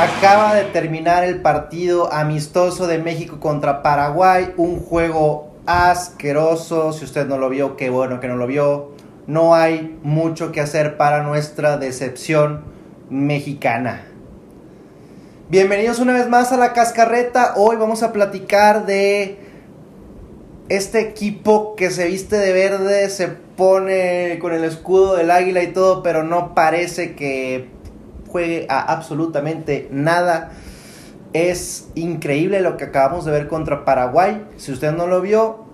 Acaba de terminar el partido amistoso de México contra Paraguay, un juego asqueroso. Si usted no lo vio, qué bueno que no lo vio. No hay mucho que hacer para nuestra decepción mexicana. Bienvenidos una vez más a la cascarreta. Hoy vamos a platicar de este equipo que se viste de verde, se pone con el escudo del águila y todo, pero no parece que juegue a absolutamente nada. Es increíble lo que acabamos de ver contra Paraguay. Si usted no lo vio,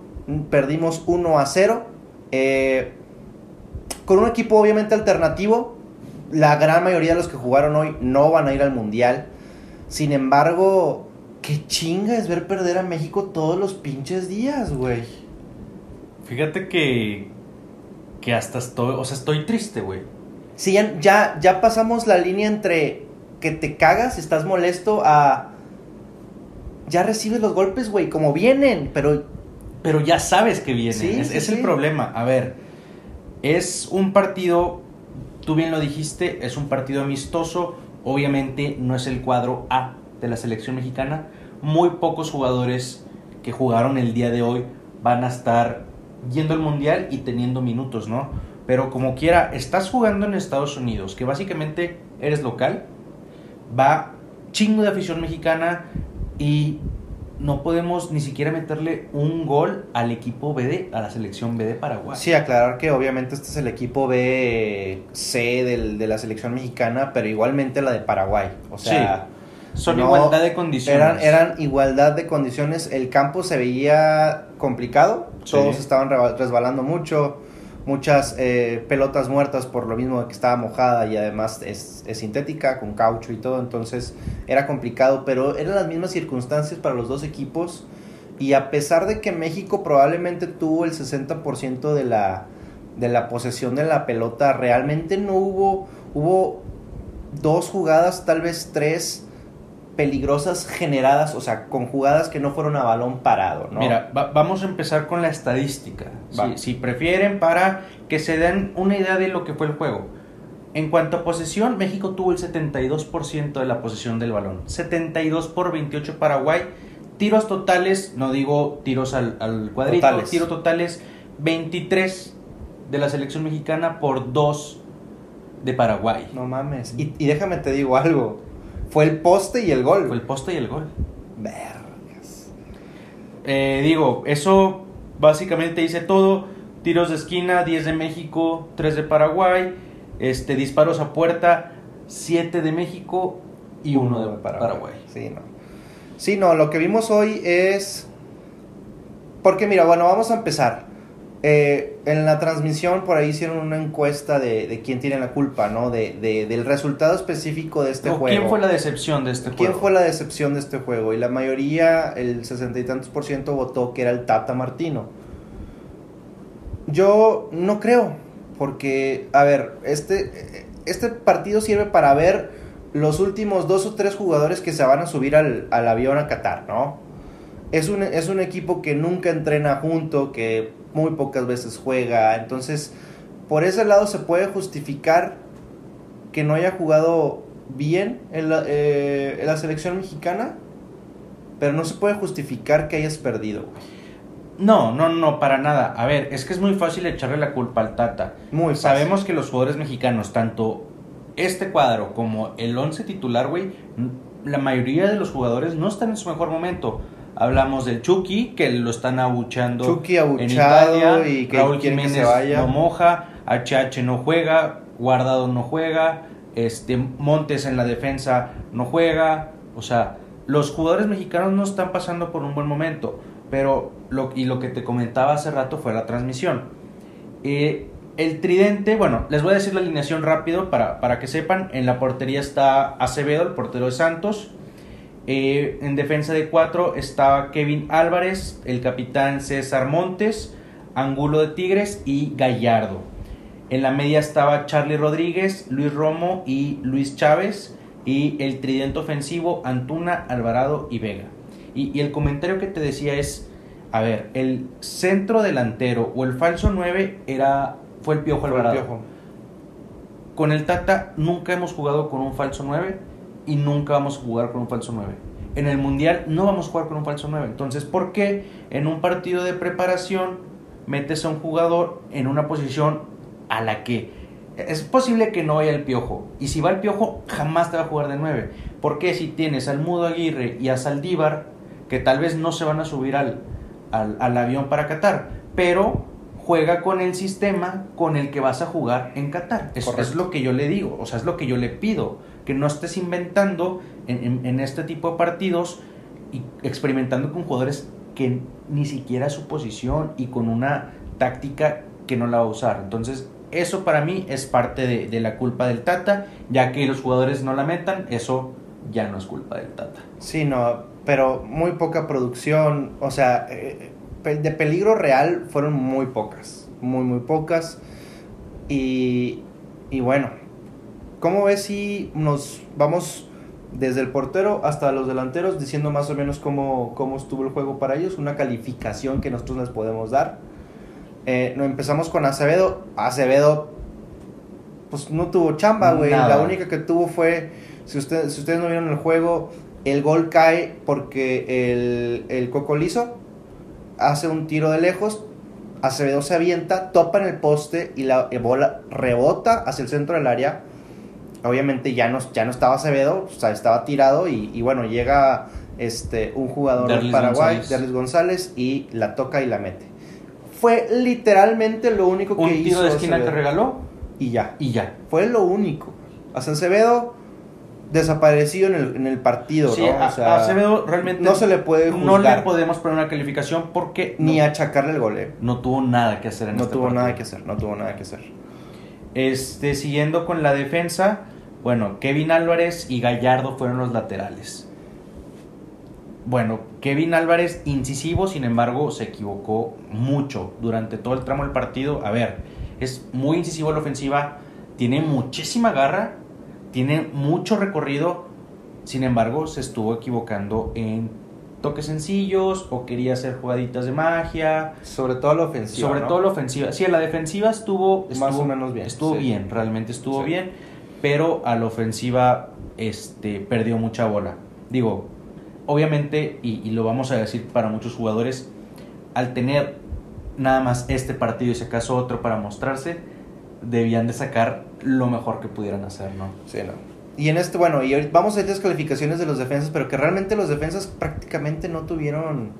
perdimos 1 a 0. Eh, con un equipo obviamente alternativo. La gran mayoría de los que jugaron hoy no van a ir al Mundial. Sin embargo, qué chinga es ver perder a México todos los pinches días, güey. Fíjate que. Que hasta estoy. O sea, estoy triste, güey. Sí, ya, ya, ya pasamos la línea entre que te cagas, estás molesto, a. Ya recibes los golpes, güey, como vienen, pero. Pero ya sabes que vienen. Sí, es sí, es sí. el problema. A ver. Es un partido. Tú bien lo dijiste, es un partido amistoso. Obviamente no es el cuadro A de la selección mexicana. Muy pocos jugadores que jugaron el día de hoy van a estar yendo al mundial y teniendo minutos, ¿no? Pero como quiera, estás jugando en Estados Unidos, que básicamente eres local, va chingo de afición mexicana y no podemos ni siquiera meterle un gol al equipo B de, a la selección B de Paraguay. Sí, aclarar que obviamente este es el equipo B C del, de la selección mexicana, pero igualmente la de Paraguay. O sea, Son no, igualdad de condiciones. eran, eran igualdad de condiciones. El campo se veía complicado, Sí. todos estaban resbalando mucho, muchas eh, pelotas muertas por lo mismo que estaba mojada y además es, es sintética, con caucho y todo, entonces era complicado, pero eran las mismas circunstancias para los dos equipos. Y a pesar de que México probablemente tuvo el 60% de la, de la posesión de la pelota, realmente no hubo, hubo dos jugadas, tal vez tres peligrosas generadas, o sea, con jugadas que no fueron a balón parado, ¿no? Mira, va- vamos a empezar con la estadística. Si, si prefieren, para que se den una idea de lo que fue el juego. En cuanto a posesión, México tuvo el 72% de la posesión del balón. 72 por 28 Paraguay. Tiros totales, no digo tiros al, al cuadrito, Totales. tiros totales 23 de la selección mexicana por 2 de Paraguay. No mames. Y, y déjame te digo algo. Fue el poste y el gol. Fue el poste y el gol. Vergas. Eh, digo, eso básicamente dice todo. Tiros de esquina, 10 de México, 3 de Paraguay. Este, disparos a puerta, 7 de México y 1 de Paraguay. Sí, no. Sí, no, lo que vimos hoy es... Porque mira, bueno, vamos a empezar. Eh, en la transmisión por ahí hicieron una encuesta de, de quién tiene la culpa, ¿no? De, de- del resultado específico de este juego. ¿Quién fue la decepción de este ¿Quién juego? fue la decepción de este juego? Y la mayoría, el sesenta y tantos por ciento, votó que era el Tata Martino. Yo no creo, porque, a ver, este, este partido sirve para ver los últimos dos o tres jugadores que se van a subir al, al avión a Qatar, ¿no? Es un, es un equipo que nunca entrena junto, que muy pocas veces juega, entonces, por ese lado se puede justificar que no haya jugado bien en la, eh, en la selección mexicana, pero no se puede justificar que hayas perdido. güey. No, no, no, para nada. A ver, es que es muy fácil echarle la culpa al Tata. Muy fácil. Sabemos que los jugadores mexicanos, tanto este cuadro como el 11 titular, güey, la mayoría de los jugadores no están en su mejor momento. Hablamos del Chucky, que lo están abuchando Chucky en abuchado Italia. y que Raúl que Jiménez se vaya. no moja, HH no juega, Guardado no juega, este Montes en la defensa no juega. O sea, los jugadores mexicanos no están pasando por un buen momento. Pero lo, y lo que te comentaba hace rato fue la transmisión. Eh, el tridente, bueno, les voy a decir la alineación rápido para, para que sepan. En la portería está Acevedo, el portero de Santos. Eh, en defensa de cuatro estaba Kevin Álvarez, el capitán César Montes, Angulo de Tigres y Gallardo. En la media estaba Charlie Rodríguez, Luis Romo y Luis Chávez. Y el tridente ofensivo Antuna, Alvarado y Vega. Y, y el comentario que te decía es, a ver, el centro delantero o el falso 9 era, fue el Piojo Fue el Alvarado. Piojo. Con el Tata nunca hemos jugado con un falso 9 y nunca vamos a jugar con un falso 9. En el Mundial no vamos a jugar con un falso 9. Entonces, ¿por qué en un partido de preparación metes a un jugador en una posición a la que es posible que no vaya el piojo? Y si va el piojo, jamás te va a jugar de 9. Porque si tienes al Mudo Aguirre y a Saldívar, que tal vez no se van a subir al, al, al avión para Qatar, pero juega con el sistema con el que vas a jugar en Qatar. Eso es lo que yo le digo, o sea, es lo que yo le pido, que no estés inventando en, este tipo de partidos y experimentando con jugadores que ni siquiera su posición y con una táctica que no la va a usar. Entonces, eso para mí es parte de, de, la culpa del Tata, ya que los jugadores no la metan, eso ya no es culpa del Tata. Sí, no, pero muy poca producción, o sea, eh, de peligro real fueron muy pocas, muy, muy pocas. Y, y bueno, ¿cómo ves si nos vamos desde el portero hasta los delanteros diciendo más o menos cómo, cómo estuvo el juego para ellos? Una calificación que nosotros les podemos dar. Eh, no, empezamos con Acevedo. Acevedo, pues no tuvo chamba, güey. La única que tuvo fue, si, usted, si ustedes no vieron el juego, el gol cae porque el, el Coco Liso hace un tiro de lejos, Acevedo se avienta, topa en el poste y la bola rebota hacia el centro del área. Obviamente ya no, ya no estaba Acevedo, o sea, estaba tirado y, bueno, llega este, un jugador de Paraguay, González. González, y la toca y la mete. Fue literalmente lo único que hizo. Un tiro de esquina que regaló y ya. Y ya. Fue lo único. A Acevedo desaparecido en el, en el partido, ¿no? O sea, Acevedo realmente no se le puede juzgar. No le podemos poner una calificación porque ni achacarle el gol. No tuvo nada que hacer en no este tuvo nada que hacer, no tuvo nada que hacer. Este siguiendo con la defensa, bueno, Kevin Álvarez y Gallardo fueron los laterales. Bueno, Kevin Álvarez incisivo, sin embargo, se equivocó mucho durante todo el tramo del partido. A ver, es muy incisivo la ofensiva, tiene muchísima garra, tiene mucho recorrido, sin embargo, se estuvo equivocando en toques sencillos o quería hacer jugaditas de magia. Sobre todo la ofensiva. Sobre todo la ofensiva. Sí, la defensiva estuvo, más o menos bien. Estuvo bien, realmente estuvo bien, pero a la ofensiva este, perdió mucha bola. Digo, obviamente, y, y, lo vamos a decir para muchos jugadores, al tener nada más este partido y si acaso otro para mostrarse, debían de sacar lo mejor que pudieran hacer, ¿no? Sí, no. Y en este, bueno, y vamos a ir las calificaciones de los defensas, pero que realmente los defensas prácticamente no tuvieron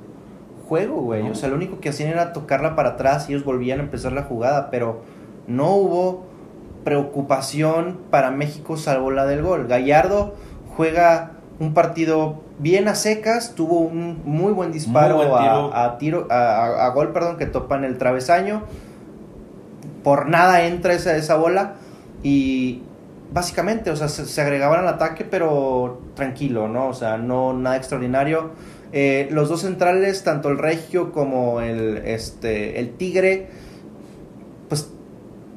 juego, güey. O sea, lo único que hacían era tocarla para atrás y ellos volvían a empezar la jugada, pero no hubo preocupación para México salvo la del gol. Gallardo juega un partido bien a secas, tuvo un muy buen disparo A, tiro, a, a, gol, perdón, que topa en el travesaño. Por nada entra esa, esa bola y básicamente, o sea, se, agregaban al ataque, pero tranquilo, ¿no? O sea, no nada extraordinario. Eh, los dos centrales, tanto el Regio como el, este, el Tigre, pues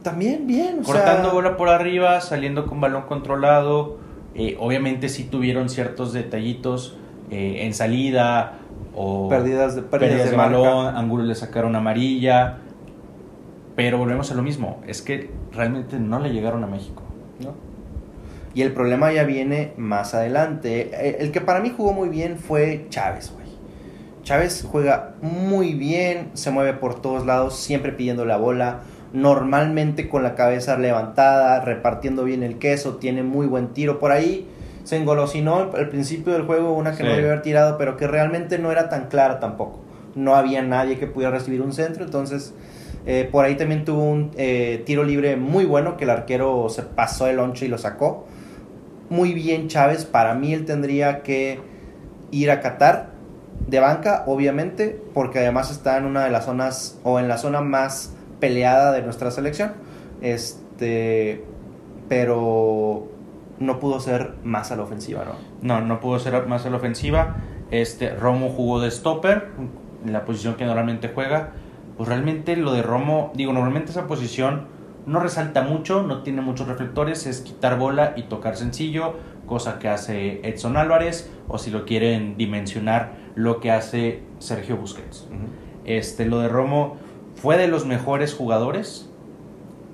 también bien. Cortando bola por arriba, saliendo con balón controlado. Eh, obviamente sí tuvieron ciertos detallitos eh, en salida o pérdidas de, pérdidas de, balón, ángulos le sacaron amarilla. Pero volvemos a lo mismo, es que realmente no le llegaron a México. ¿no? Y el problema ya viene más adelante. Eh, el que para mí jugó muy bien fue Chávez, güey. Chávez juega muy bien, se mueve por todos lados, siempre pidiendo la bola, normalmente con la cabeza levantada, repartiendo bien el queso, tiene muy buen tiro por ahí. Se engolosinó al principio del juego una que no debe haber tirado, pero que realmente no era tan clara tampoco. No había nadie que pudiera recibir un centro, entonces eh, por ahí también tuvo un eh, tiro libre muy bueno que el arquero se pasó el oncho y lo sacó. Muy bien Chávez, para mí él tendría que ir a Qatar de banca, obviamente, porque además está en una de las zonas o en la zona más peleada de nuestra selección. Este, pero no pudo ser más a la ofensiva, ¿no? No, no pudo ser más a la ofensiva. Este, Romo jugó de stopper, en la posición que normalmente juega pues realmente lo de Romo, digo, normalmente esa posición no resalta mucho, no tiene muchos reflectores, es quitar bola y tocar sencillo, cosa que hace Edson Álvarez, o si lo quieren dimensionar, lo que hace Sergio Busquets. este, lo de Romo fue de los mejores jugadores,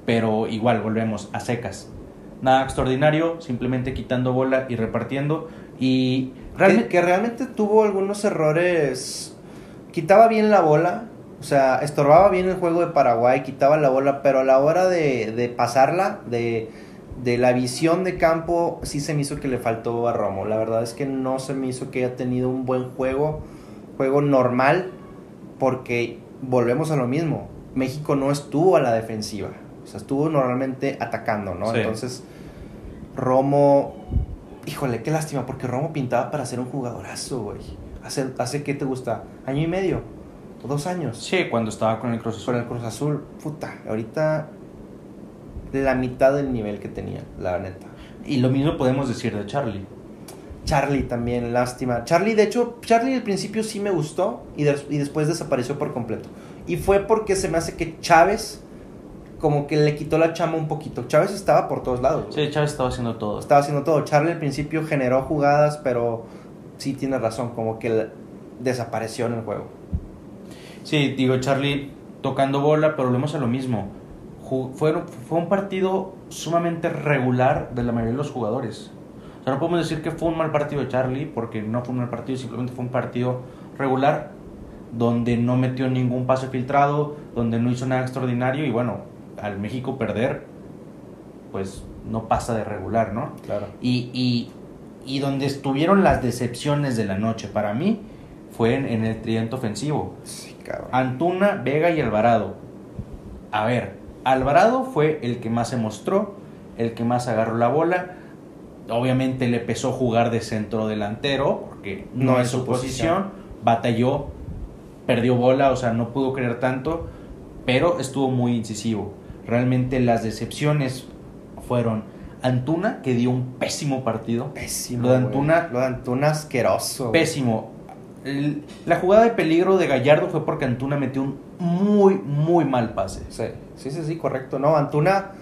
pero igual volvemos a secas. Nada extraordinario, simplemente quitando bola y repartiendo. Y realmente, que, realmente tuvo algunos errores. Quitaba bien la bola, sea, estorbaba bien el juego de Paraguay, quitaba la bola, pero a la hora de, de pasarla, de, de, la visión de campo, sí se me hizo que le faltó a Romo. La verdad es que no se me hizo que haya tenido un buen juego, juego normal, porque volvemos a lo mismo. México no estuvo a la defensiva, o sea, estuvo normalmente atacando, ¿no? Entonces, Romo, híjole, qué lástima, porque Romo pintaba para ser un jugadorazo, güey. Hace, hace ¿qué te gusta? ¿Año y medio? ¿O dos años? Sí, cuando estaba con el Cruz Azul. Con el Cruz Azul, puta, ahorita la mitad del nivel que tenía, la neta. Y lo mismo podemos decir de Charlie. Charlie también, lástima. Charlie, de hecho, Charlie al principio sí me gustó y, y después desapareció por completo. Y fue porque se me hace que Chávez como que le quitó la chama un poquito. Chávez estaba por todos lados. Sí, Chávez estaba haciendo todo. Estaba haciendo todo. Charlie al principio generó jugadas, pero sí tiene razón, como que desapareció en el juego. Sí, digo, Charlie tocando bola, pero volvemos a lo mismo. Fue, fue un partido sumamente regular de la mayoría de los jugadores. O sea, no podemos decir que fue un mal partido de Charlie, porque no fue un mal partido, simplemente fue un partido regular donde no metió ningún pase filtrado, donde no hizo nada extraordinario y bueno, al México perder, pues no pasa de regular, ¿no? Claro. Y, y, y donde estuvieron las decepciones de la noche para mí fue en, el tridente ofensivo. Sí, cabrón. Antuna, Vega y Alvarado. A ver, Alvarado fue el que más se mostró, el que más agarró la bola. Obviamente le pesó jugar de centro delantero, porque no, es su posición. Batalló perdió bola, o sea, no pudo creer tanto, pero estuvo muy incisivo. Realmente las decepciones fueron Antuna, que dio un pésimo partido. Pésimo. Lo de Antuna. Lo de Antuna asqueroso. Pésimo. La jugada de peligro de Gallardo fue porque Antuna metió un muy, muy mal pase. Sí, sí, sí, sí correcto. No, Antuna.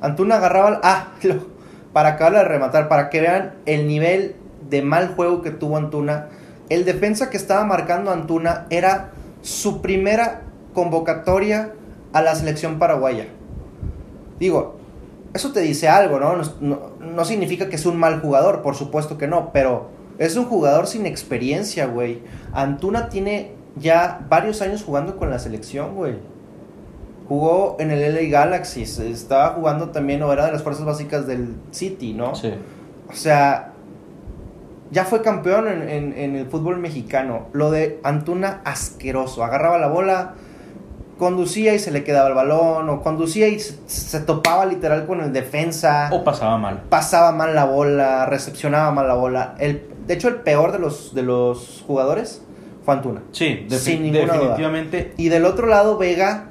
Antuna agarraba. Ah, para acabar de rematar, para que vean el nivel de mal juego que tuvo Antuna el defensa que estaba marcando Antuna era su primera convocatoria a la selección paraguaya. Digo, eso te dice algo, ¿no? No, significa que es un mal jugador, por supuesto que no, pero es un jugador sin experiencia, güey. Antuna tiene ya varios años jugando con la selección, güey. Jugó en el LA Galaxy, estaba jugando también, o era de las fuerzas básicas del City, ¿no? Sí. O sea, ya fue campeón en, el fútbol mexicano. Lo de Antuna, asqueroso. Agarraba la bola, conducía y se le quedaba el balón, o conducía y se, topaba literal con el defensa. O pasaba mal. Pasaba mal la bola, recepcionaba mal la bola. El, de hecho, el peor de los, de los jugadores fue Antuna. Sí, definitivamente. Y del otro lado, Vega.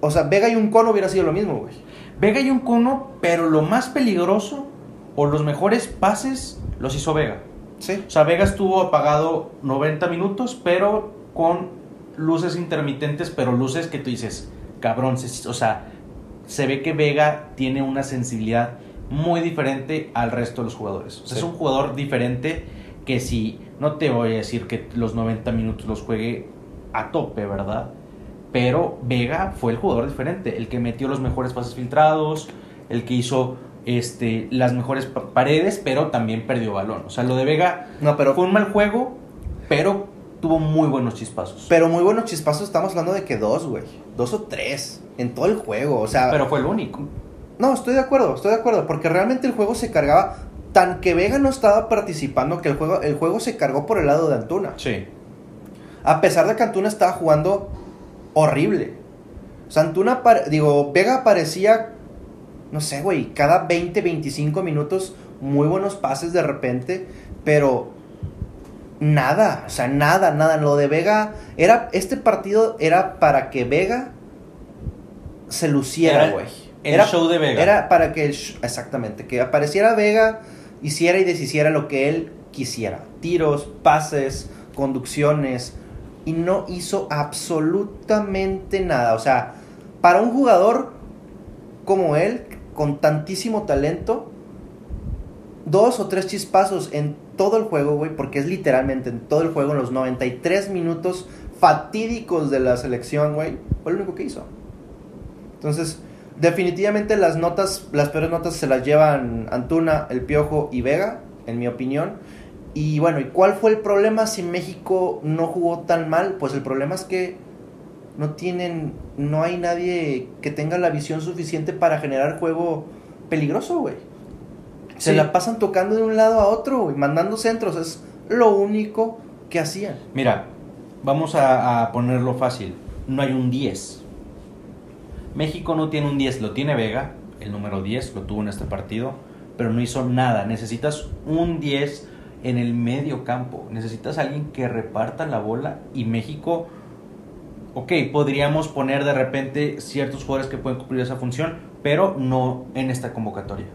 O sea, Vega y un cono hubiera sido lo mismo, güey. Vega y un cono, pero lo más peligroso o los mejores pases los hizo Vega. Sí. O sea, Vega estuvo apagado 90 minutos, pero con luces intermitentes, pero luces que tú dices, cabrón, o sea, se ve que Vega tiene una sensibilidad muy diferente al resto de los jugadores. O sea, es un jugador diferente que si, no te voy a decir que los 90 minutos los juegue a tope, ¿verdad? Pero Vega fue el jugador diferente, el que metió los mejores pases filtrados, el que hizo este, las mejores paredes, pero también perdió balón. O sea, lo de Vega no, pero, fue un mal juego, pero tuvo muy buenos chispazos. Pero muy buenos chispazos, estamos hablando de que dos, güey. Dos o tres en todo el juego. O sea. Pero fue el único. No, estoy de acuerdo, estoy de acuerdo. Porque realmente el juego se cargaba. Tan que Vega no estaba participando que el juego, el juego se cargó por el lado de Antuna. Sí. A pesar de que Antuna estaba jugando horrible. O sea, Antuna, digo, Vega parecía no sé, güey, cada 20, 25 minutos, muy buenos pases de repente, pero nada, o sea, nada, nada. Lo de Vega, era, este partido era para que Vega se luciera, güey. Era el show de Vega. Era para que, exactamente, que apareciera Vega, hiciera y deshiciera lo que él quisiera. Tiros, pases, conducciones, y no hizo absolutamente nada. O sea, para un jugador como él, con tantísimo talento, dos o tres chispazos en todo el juego, güey, porque es literalmente en todo el juego, en los 93 minutos fatídicos de la selección, güey, fue lo único que hizo. Entonces, Definitivamente las notas, las peores notas se las llevan Antuna, El Piojo y Vega, en mi opinión. Y bueno, ¿y cuál fue el problema si México no jugó tan mal? Pues el problema es que no tienen, no hay nadie que tenga la visión suficiente para generar juego peligroso, güey. Se Sí. la pasan tocando de un lado a otro, güey, mandando centros, es lo único que hacían. Mira, vamos a, a ponerlo fácil. No hay un 10. México no tiene un 10, lo tiene Vega, el número 10, lo tuvo en este partido, pero no hizo nada. Necesitas un 10 en el medio campo. Necesitas alguien que reparta la bola y México, ok, podríamos poner de repente ciertos jugadores que pueden cumplir esa función, pero no en esta convocatoria.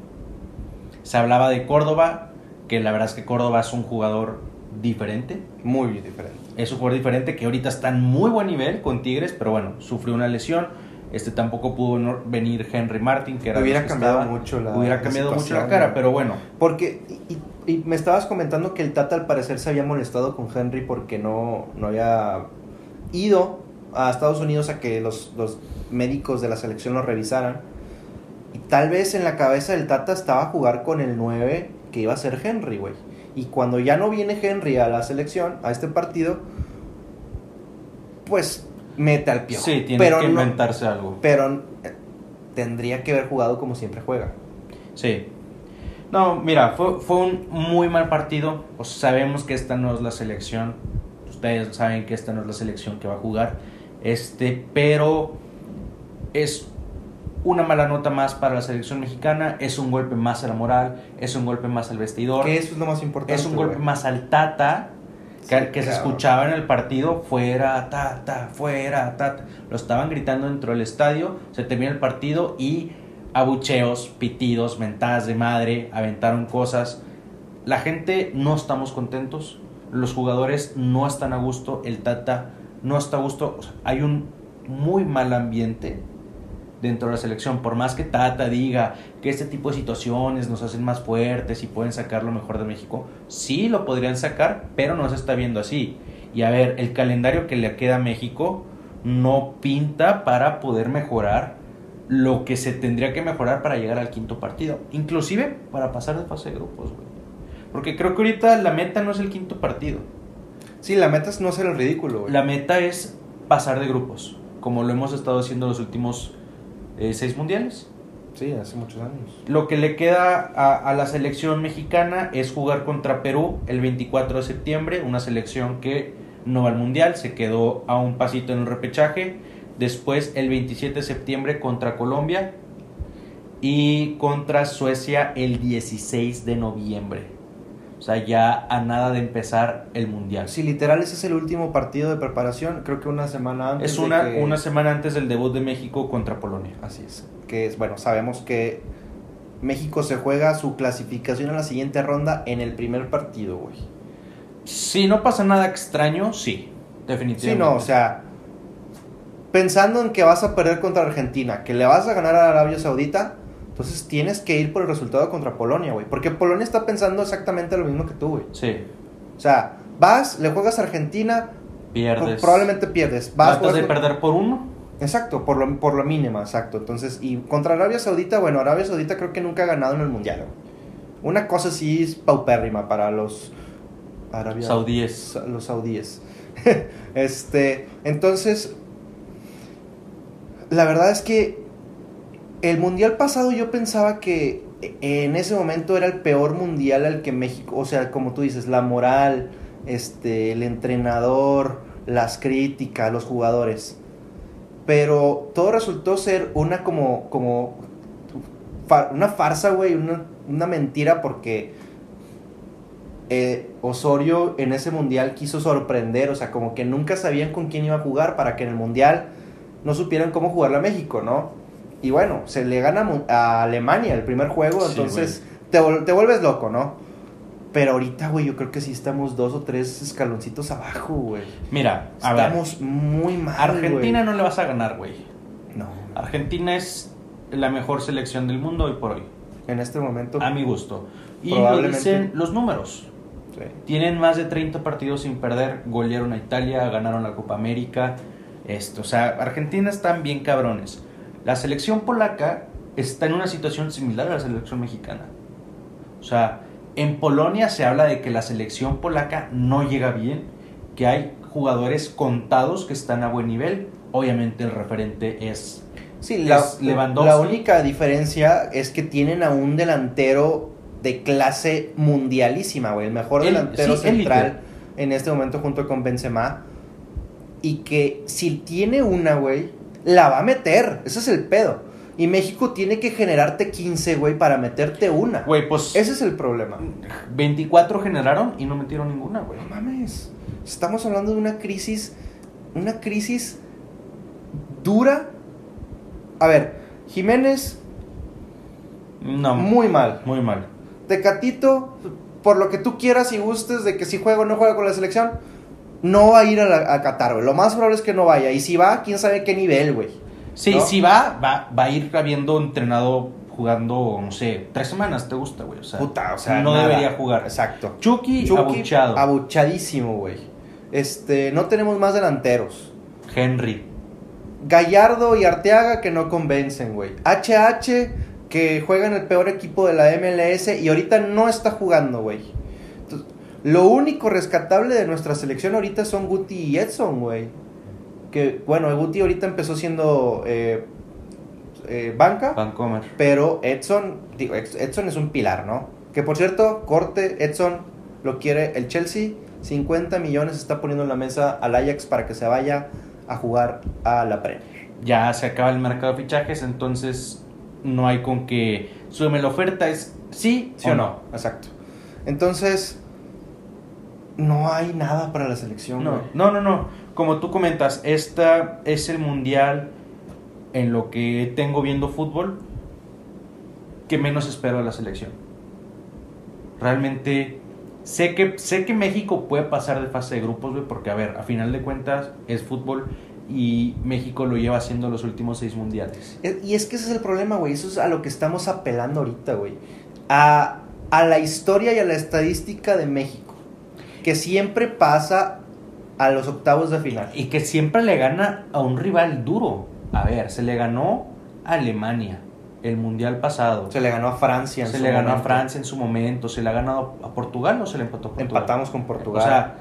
Se hablaba de Córdoba, que la verdad es que Córdoba es un jugador diferente, Muy diferente. es un jugador diferente que ahorita está en muy buen nivel con Tigres, pero bueno, sufrió una lesión. Este tampoco pudo venir Henry Martin, que era Hubiera que cambiado mucho la- hubiera la cambiado mucho la cara, ¿no? pero bueno, Porque, y, y- y me estabas comentando que el Tata al parecer se había molestado con Henry porque no, no había ido a Estados Unidos a que los, los médicos de la selección lo revisaran. Y tal vez en la cabeza del Tata estaba a jugar con el 9 que iba a ser Henry, güey. Y cuando ya no viene Henry a la selección, a este partido, pues mete al piojo. sí, tiene pero que no- inventarse algo. pero eh, tendría que haber jugado como siempre juega. Sí. No, mira, fue, fue un muy mal partido. O sea, sabemos que esta no es la selección. Ustedes saben que esta no es la selección que va a jugar. Este, pero es una mala nota más para la selección mexicana. Es un golpe más a la moral. Es un golpe más al vestidor. Que eso es lo más importante. es un golpe güey. más al Tata que, Sí, que se escuchaba en el partido fuera Tata, fuera Tata. Lo estaban gritando dentro del estadio, se termina el partido y abucheos, pitidos, mentadas de madre, aventaron cosas. La gente no estamos contentos, los jugadores no están a gusto, el Tata no está a gusto. Hay un muy mal ambiente dentro de la selección. Por más que Tata diga que este tipo de situaciones nos hacen más fuertes y pueden sacar lo mejor de México, sí lo podrían sacar, pero no se está viendo así. Y a ver, el calendario que le queda a México no pinta para poder mejorar lo que se tendría que mejorar para llegar al quinto partido. Inclusive para pasar de fase de grupos, güey. Porque creo que ahorita la meta no es el quinto partido. Sí, la meta es no ser el ridículo, güey. La meta es pasar de grupos, como lo hemos estado haciendo los últimos eh, seis mundiales. Sí, hace muchos años. Lo que le queda a, a la selección mexicana es jugar contra Perú el 24 de septiembre, una selección que no va al mundial, se quedó a un pasito en el repechaje. Después el 27 de septiembre contra Colombia y contra Suecia el 16 de noviembre. O sea, ya a nada de empezar el mundial. Sí, literal, ese es el último partido de preparación. Creo que una semana antes. Es de una, que- una semana antes del debut de México contra Polonia. Así es. Que es, bueno, sabemos que México se juega su clasificación a la siguiente ronda en el primer partido, güey. Si no pasa nada extraño, sí, Sí, definitivamente. no, o sea. Pensando en que vas a perder contra Argentina, que le vas a ganar a Arabia Saudita, entonces tienes que ir por el resultado contra Polonia, güey. Porque Polonia está pensando exactamente lo mismo que tú, güey. Sí, O sea, vas, le juegas a Argentina, pierdes. pro- probablemente pierdes. Vas, Tratas de perder por uno. Exacto, por lo, por lo mínimo, exacto. Entonces, y contra Arabia Saudita, bueno, Arabia Saudita creo que nunca ha ganado en el Mundial. güey. Una cosa sí es paupérrima para los Arabia, Saudíes. sa- los saudíes. este, entonces, la verdad es que el Mundial pasado yo pensaba que en ese momento era el peor Mundial al que México, o sea, como tú dices, la moral, este, el entrenador, las críticas, los jugadores pero todo resultó ser una como como una farsa, güey, una, una mentira porque eh, Osorio en ese mundial quiso sorprender, o sea, como que nunca sabían con quién iba a jugar para que en el mundial no supieran cómo jugarle a México, ¿no? Y bueno, se le gana a Alemania el primer juego, Sí, entonces te, te vuelves loco, ¿no? Pero ahorita, güey, yo creo que sí estamos dos o tres escaloncitos abajo, güey. Mira, a ver, Estamos muy mal. Argentina no le vas a ganar, güey. No. Argentina es la mejor selección del mundo hoy por hoy, En este momento. a mi gusto. Y lo dicen los números. sí. Tienen más de 30 partidos sin perder, golearon a Italia, ganaron la Copa América. Esto, o sea, Argentina están bien cabrones. La selección polaca está en una situación similar a la selección mexicana. O sea, en Polonia se habla de que la selección polaca no llega bien, que hay jugadores contados que están a buen nivel. Obviamente el referente es, Sí, la, es Lewandowski. la única diferencia es que tienen a un delantero de clase mundialísima, güey. El mejor El- delantero sí, central élite. en este momento junto con Benzema. Y que si tiene una, güey, la va a meter. Ese es el pedo. Y México tiene que generarte 15, güey, para meterte una. Güey, pues Ese es el problema. 24 generaron y no metieron ninguna, güey. No mames. Estamos hablando de una crisis. Una crisis dura. A ver, Jiménez, No, muy mal. muy mal. Tecatito, por lo que tú quieras y gustes de que si juega o no juega con la selección, no va a ir a, la- a Qatar, güey. Lo más probable es que no vaya. Y si va, quién sabe qué nivel, güey. Sí, ¿No? sí va, va, va a ir habiendo entrenado jugando, no sé, tres semanas, ¿te gusta, güey? O sea, Puta, o sea, no nada. debería jugar. Exacto. Chucky, Chucky, abuchado. abuchadísimo, güey. Este, no tenemos más delanteros. Henry. Gallardo y Arteaga que no convencen, güey. HH que juega en el peor equipo de la MLS y ahorita no está jugando, güey. Lo único rescatable de nuestra selección ahorita son Guti y Edson, güey. Que, bueno, Guti ahorita empezó siendo eh, eh, banca, Vancomer. pero Edson, digo, Ed- Edson es un pilar, ¿no? Que por cierto, corte, Edson lo quiere el Chelsea, 50 millones está poniendo en la mesa al Ajax para que se vaya a jugar a la Premier. Ya se acaba el mercado de fichajes, entonces no hay con que súbeme la oferta, es sí, ¿Sí o no? Exacto. Entonces, no hay nada para la selección, No, güey. no, no, no. Como tú comentas, esta es el mundial en lo que tengo viendo fútbol que menos espero de la selección. Realmente sé que sé que México puede pasar de fase de grupos, güey, porque a ver, a final de cuentas es fútbol y México lo lleva haciendo los últimos seis mundiales. Eh, Y es que ese es el problema, güey. Eso es a lo que estamos apelando ahorita, güey. A, a la historia y a la estadística de México. Que siempre pasa a los octavos de final. Y que siempre le gana a un rival duro. A ver, se le ganó a Alemania el mundial pasado. Se le ganó a Francia. en Se su le ganó a. Francia en su momento, se le ha ganado a Portugal o se le empató a Portugal. Empatamos con Portugal. O sea,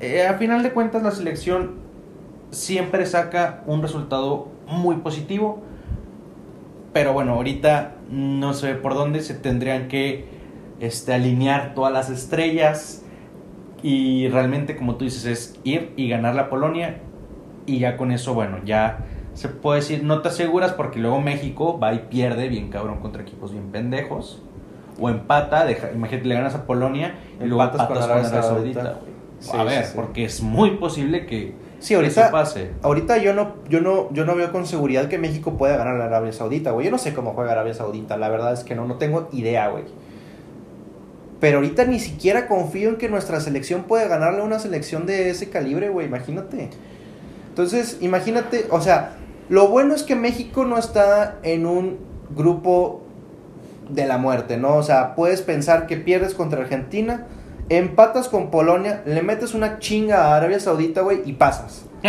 eh, a final de cuentas la selección siempre saca un resultado muy positivo. Pero bueno, ahorita no sé por dónde se tendrían que este, alinear todas las estrellas. Y realmente, como tú dices, es ir y ganar la Polonia. Y ya con eso, bueno, ya se puede decir, no te aseguras porque luego México va y pierde bien cabrón contra equipos bien pendejos. O empata, deja, imagínate, le ganas a Polonia y luego Empatas con Arabia Saudita. Sí, a ver, sí, sí. porque es muy posible que Sí, ahorita, eso pase. ahorita yo no, yo no, yo no veo con seguridad que México pueda ganar a Arabia Saudita, güey. Yo no sé cómo juega Arabia Saudita, la verdad es que no, no tengo idea, güey. Pero ahorita ni siquiera confío en que nuestra selección puede ganarle a una selección de ese calibre, güey. Imagínate. Entonces, imagínate, o sea, lo bueno es que México no está en un grupo de la muerte, ¿no? O sea, puedes pensar que pierdes contra Argentina, empatas con Polonia, le metes una chinga a Arabia Saudita, güey, y pasas.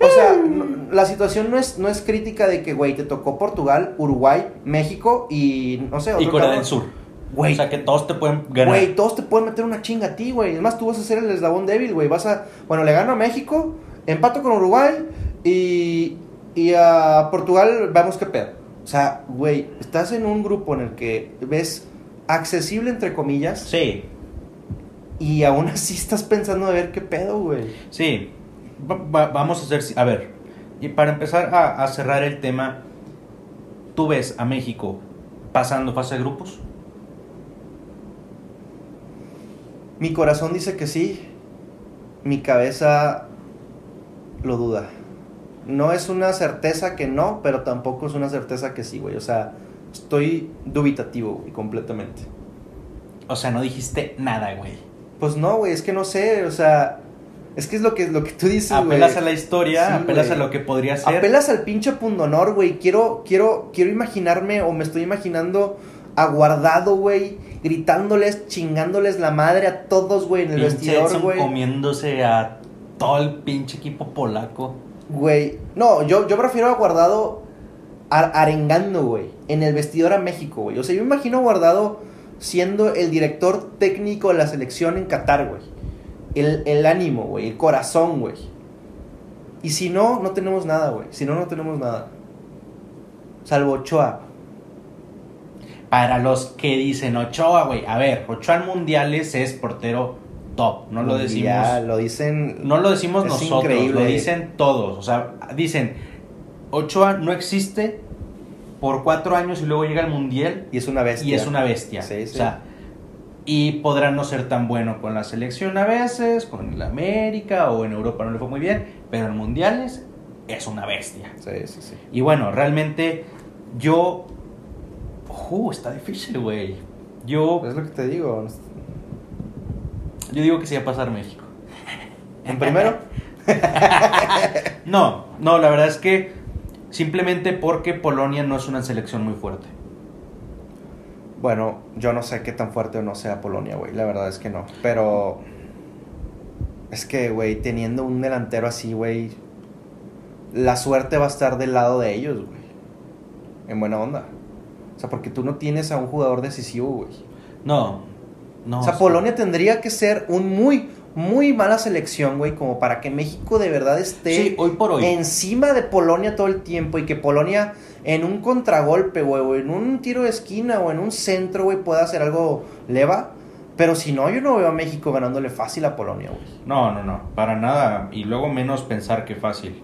O sea, no- la situación no es, no es crítica de que, güey, te tocó Portugal, Uruguay, México y no sé, y otro Corea cabrón. del Sur. Güey, O sea, que todos te pueden ganar. Güey, todos te pueden meter una chinga a ti, güey. Es más, tú vas a ser el eslabón débil, güey. Vas a. Bueno, le gano a México, empato con Uruguay y. Y a Portugal, vemos qué pedo. O sea, güey, estás en un grupo en el que ves accesible, entre comillas, Sí, y aún así estás pensando a ver qué pedo, güey. sí. Va- va- vamos a hacer... A ver, y para empezar a, a cerrar el tema, ¿tú ves a México pasando fase de grupos? Mi corazón dice que sí, mi cabeza lo duda. No es una certeza que no, pero tampoco es una certeza que sí, güey. O sea, estoy dubitativo, güey, completamente. O sea, no dijiste nada, güey. Pues no, güey, es que no sé, o sea, es que es lo que, lo que tú dices, güey. Apelas a la historia, Sí, apelas a lo que podría ser. Apelas al pinche pundonor, güey. Quiero, quiero, quiero imaginarme, o me estoy imaginando aguardado, güey, gritándoles, chingándoles la madre a todos, güey, en el Pinche vestidor, güey. comiéndose a todo el pinche equipo polaco. Güey, no, yo, yo prefiero a Guardado ar- arengando, güey, en el vestidor a México, güey. O sea, yo me imagino guardado siendo el director técnico de la selección en Qatar, güey. El, el ánimo, güey, el corazón, güey. Y si no, no tenemos nada, güey. Si no, no tenemos nada. Salvo Ochoa. Para los que dicen Ochoa, güey. A ver, Ochoa en mundiales es portero top. No lo decimos. Mundial, Lo dicen. No lo decimos nosotros, increíble. lo dicen todos. O sea, dicen, Ochoa no existe por cuatro años y luego llega al mundial Y es una bestia. y es una bestia. Sí, sí. O sea, y podrá no ser tan bueno con la selección a veces, con el América o en Europa no le fue muy bien, pero en mundiales es una bestia. Sí, sí, sí. Y bueno, realmente yo... Uh, está difícil, güey. Yo, Es lo que te digo. yo digo que sí va a pasar México. En primero, No, no, la verdad es que simplemente porque Polonia no es una selección muy fuerte. bueno, yo no sé qué tan fuerte o no sea Polonia, güey. La verdad es que no. Pero. Es que, güey, teniendo un delantero así, güey. La suerte va a estar del lado de ellos, güey. En buena onda. O sea, porque tú no tienes a un jugador decisivo, güey. No, no. o sea, sí. Polonia tendría que ser un muy, muy mala selección, güey, como para que México de verdad esté Sí, hoy por hoy. encima de Polonia todo el tiempo y que Polonia en un contragolpe, güey, o en un tiro de esquina o en un centro, güey, pueda hacer algo leva. Pero si no, yo no veo a México ganándole fácil a Polonia, güey. No, no, no, para nada. Y luego menos pensar que fácil.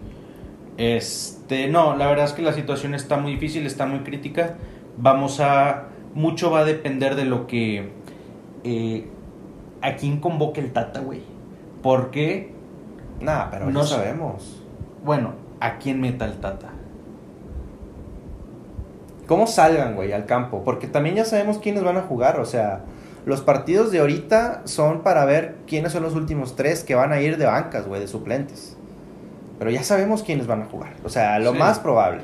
Este, no, la verdad es que la situación está muy difícil, está muy crítica. Vamos a, mucho va a depender de lo que, eh, a quién convoque el Tata, güey. Porque, Nah, pero No sabemos. bueno, a quién meta el Tata. ¿Cómo salgan, güey, al campo? Porque también ya sabemos quiénes van a jugar. O sea, los partidos de ahorita son para ver quiénes son los últimos tres que van a ir de bancas, güey, de suplentes. Pero ya sabemos quiénes van a jugar. O sea, lo Sí. más probable.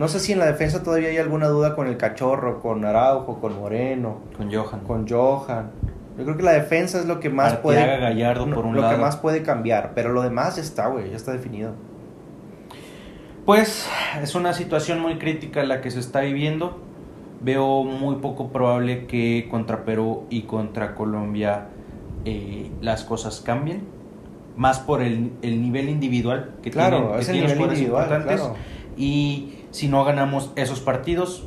No sé si en la defensa todavía hay alguna duda con el cachorro, con Araujo, con Moreno, Con Johan. con Johan. Yo creo que la defensa es lo que más Arteaga, puede. Gallardo por un lo lado. que más puede cambiar. Pero lo demás ya está, güey, ya está definido. Pues es una situación muy crítica la que se está viviendo. Veo muy poco probable que contra Perú y contra Colombia eh, las cosas cambien. Más por el, el nivel individual que Claro, tienen, que es el tienen los nivel individual, importantes. claro. Y si no ganamos esos partidos,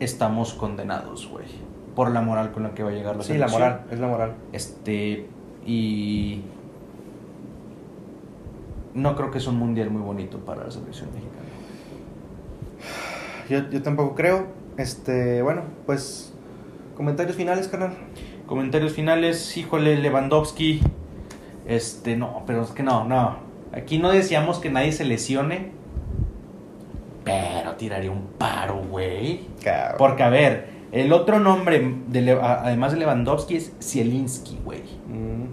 estamos condenados, güey. Por la moral con la que va a llegar la Sí, la selección. moral, es la moral. Este, y no creo que es un mundial muy bonito para la selección mexicana. Yo, yo tampoco creo. Este, bueno, pues. Comentarios finales, carnal. Comentarios finales, híjole, Lewandowski. Este, no, pero es que no, no. Aquí no decíamos que nadie se lesione. Pero tiraría un paro, güey. Cabrón. Porque, a ver, el otro nombre, de Le- además de Lewandowski, es Zielinski, güey. Mm,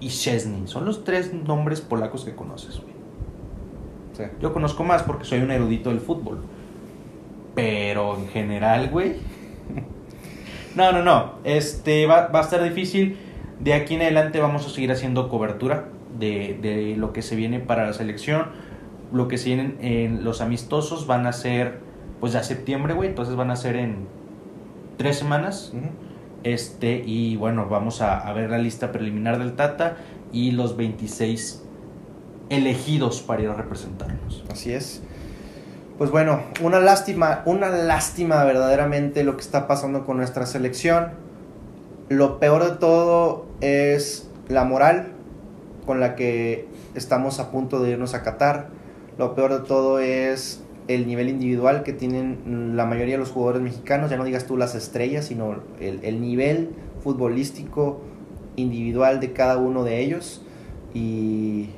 Y Szczesny. Son los tres nombres polacos que conoces, güey. sí. Yo conozco más porque soy un erudito del fútbol. Pero en general, güey. No, no, no. Este va, va a estar difícil. De aquí en adelante vamos a seguir haciendo cobertura de, de lo que se viene para la selección. Lo que se vienen en los amistosos van a ser pues ya septiembre, güey. Entonces van a ser en tres semanas. Este, y bueno, vamos a, a ver la lista preliminar del Tata y los 26 elegidos para ir a representarnos. Así es. Pues bueno, una lástima, una lástima verdaderamente lo que está pasando con nuestra selección. Lo peor de todo es la moral con la que estamos a punto de irnos a Qatar. Lo peor de todo es el nivel individual que tienen la mayoría de los jugadores mexicanos. Ya no digas tú las estrellas, sino el, el nivel futbolístico individual de cada uno de ellos. Y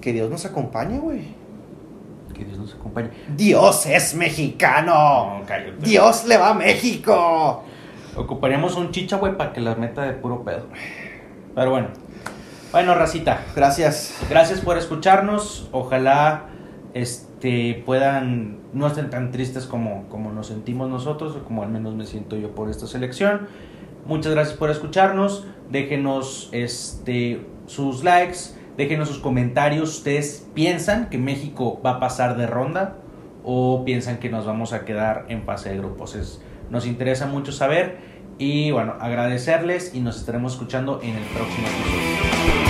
que Dios nos acompañe, güey. Que Dios nos acompañe. Dios es mexicano. No, cállate. Dios le va a México. Ocuparíamos un chicha, güey, para que las meta de puro pedo. Pero bueno. Bueno, racita. Gracias. Gracias por escucharnos. Ojalá este puedan no estén tan tristes como, como nos sentimos nosotros, o como al menos me siento yo por esta selección. Muchas gracias por escucharnos. Déjenos este sus likes, déjenos sus comentarios. ¿Ustedes piensan que México va a pasar de ronda o piensan que nos vamos a quedar en fase de grupos. Es, nos interesa mucho saber y bueno, agradecerles y nos estaremos escuchando en el próximo episodio.